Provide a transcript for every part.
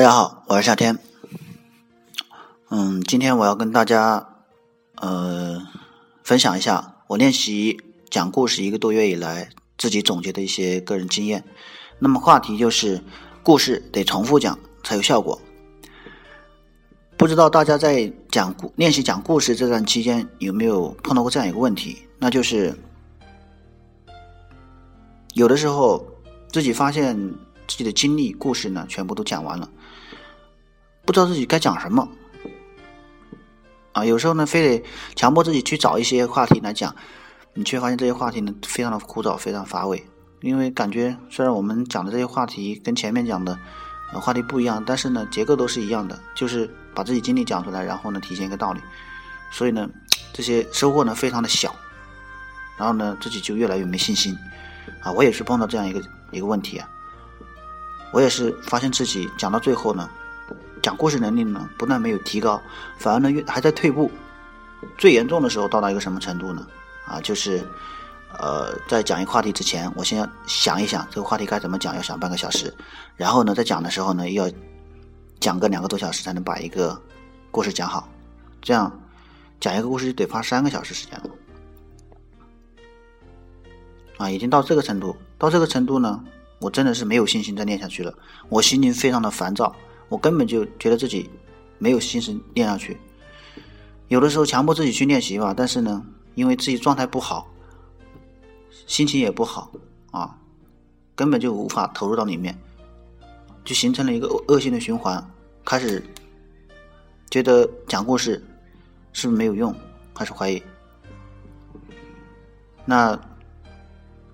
大家好，我是夏天。嗯，今天我要跟大家呃分享一下我练习讲故事一个多月以来自己总结的一些个人经验。那么话题就是故事得重复讲才有效果。不知道大家在讲故练习讲故事这段期间有没有碰到过这样一个问题？那就是有的时候自己发现自己的经历故事呢全部都讲完了。不知道自己该讲什么啊？有时候呢，非得强迫自己去找一些话题来讲，你却发现这些话题呢非常的枯燥，非常乏味。因为感觉虽然我们讲的这些话题跟前面讲的话题不一样，但是呢结构都是一样的，就是把自己经历讲出来，然后呢体现一个道理。所以呢，这些收获呢非常的小，然后呢自己就越来越没信心啊。我也是碰到这样一个一个问题啊，我也是发现自己讲到最后呢。讲故事能力呢，不但没有提高，反而呢越还在退步。最严重的时候到达一个什么程度呢？啊，就是，呃，在讲一个话题之前，我先要想一想这个话题该怎么讲，要想半个小时。然后呢，在讲的时候呢，要讲个两个多小时才能把一个故事讲好。这样讲一个故事就得花三个小时时间了。啊，已经到这个程度，到这个程度呢，我真的是没有信心再练下去了。我心情非常的烦躁。我根本就觉得自己没有心思练下去，有的时候强迫自己去练习吧，但是呢，因为自己状态不好，心情也不好啊，根本就无法投入到里面，就形成了一个恶性的循环，开始觉得讲故事是不是没有用，开始怀疑。那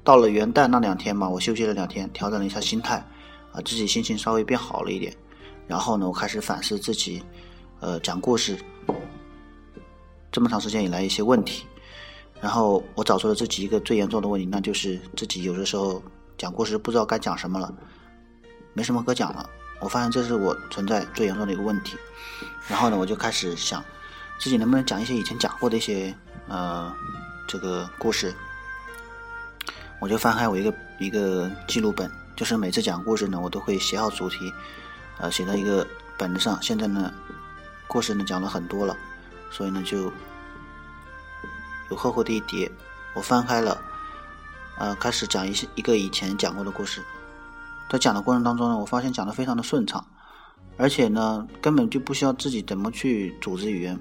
到了元旦那两天嘛，我休息了两天，调整了一下心态，啊，自己心情稍微变好了一点。然后呢，我开始反思自己，呃，讲故事这么长时间以来一些问题。然后我找出了自己一个最严重的问题，那就是自己有的时候讲故事不知道该讲什么了，没什么可讲了。我发现这是我存在最严重的一个问题。然后呢，我就开始想，自己能不能讲一些以前讲过的一些呃这个故事。我就翻开我一个一个记录本，就是每次讲故事呢，我都会写好主题。呃，写在一个本子上。现在呢，故事呢讲了很多了，所以呢就有厚厚的一叠。我翻开了，呃，开始讲一些一个以前讲过的故事。在讲的过程当中呢，我发现讲的非常的顺畅，而且呢根本就不需要自己怎么去组织语言，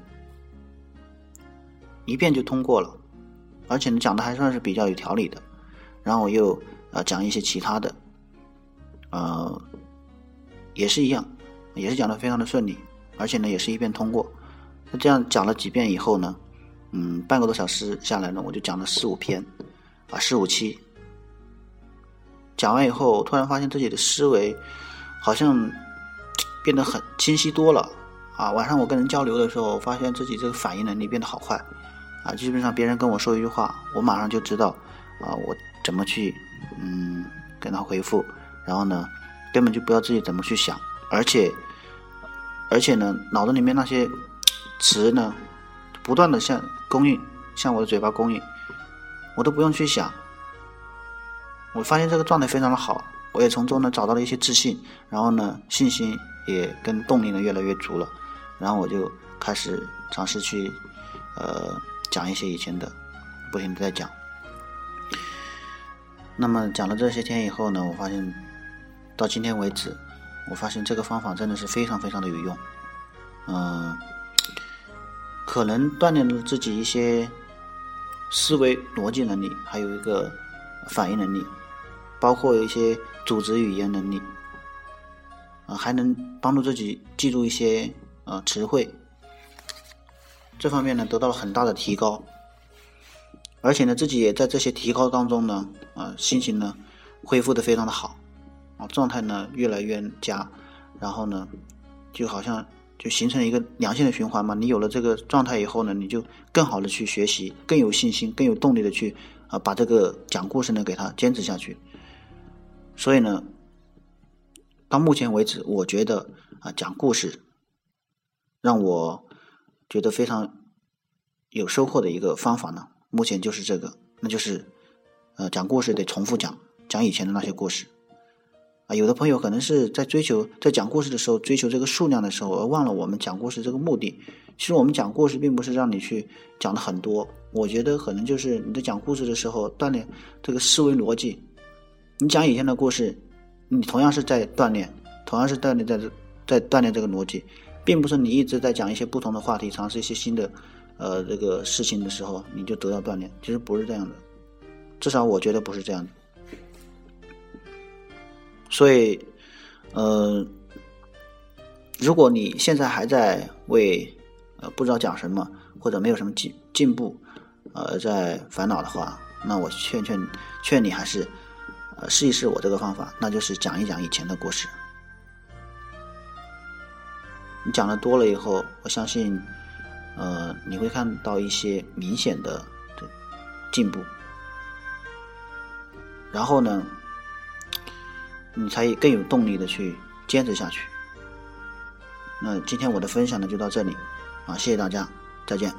一遍就通过了。而且呢讲的还算是比较有条理的。然后我又呃讲一些其他的，呃。也是一样，也是讲的非常的顺利，而且呢也是一遍通过。那这样讲了几遍以后呢，嗯，半个多小时下来呢，我就讲了四五篇，啊四五期。讲完以后，突然发现自己的思维好像变得很清晰多了。啊，晚上我跟人交流的时候，发现自己这个反应能力变得好快。啊，基本上别人跟我说一句话，我马上就知道啊，我怎么去嗯跟他回复，然后呢。根本就不要自己怎么去想，而且，而且呢，脑子里面那些词呢，不断的向供应，向我的嘴巴供应，我都不用去想。我发现这个状态非常的好，我也从中呢找到了一些自信，然后呢，信心也跟动力呢越来越足了，然后我就开始尝试去呃讲一些以前的，不停的在讲。那么讲了这些天以后呢，我发现。到今天为止，我发现这个方法真的是非常非常的有用，嗯，可能锻炼了自己一些思维逻辑能力，还有一个反应能力，包括一些组织语言能力，啊，还能帮助自己记住一些呃词汇，这方面呢得到了很大的提高，而且呢自己也在这些提高当中呢，啊，心情呢恢复的非常的好。啊，状态呢越来越佳，然后呢，就好像就形成了一个良性的循环嘛。你有了这个状态以后呢，你就更好的去学习，更有信心，更有动力的去啊把这个讲故事呢给它坚持下去。所以呢，到目前为止，我觉得啊讲故事让我觉得非常有收获的一个方法呢，目前就是这个，那就是呃讲故事得重复讲，讲以前的那些故事。啊，有的朋友可能是在追求在讲故事的时候追求这个数量的时候，而忘了我们讲故事这个目的。其实我们讲故事并不是让你去讲的很多，我觉得可能就是你在讲故事的时候锻炼这个思维逻辑。你讲以前的故事，你同样是在锻炼，同样是锻炼在这在锻炼这个逻辑，并不是你一直在讲一些不同的话题，尝试一些新的呃这个事情的时候你就得到锻炼。其实不是这样的，至少我觉得不是这样的。所以，呃，如果你现在还在为呃不知道讲什么或者没有什么进进步，呃在烦恼的话，那我劝劝劝你还是呃试一试我这个方法，那就是讲一讲以前的故事。你讲的多了以后，我相信，呃你会看到一些明显的进步，然后呢？你才更有动力的去坚持下去。那今天我的分享呢就到这里，啊，谢谢大家，再见。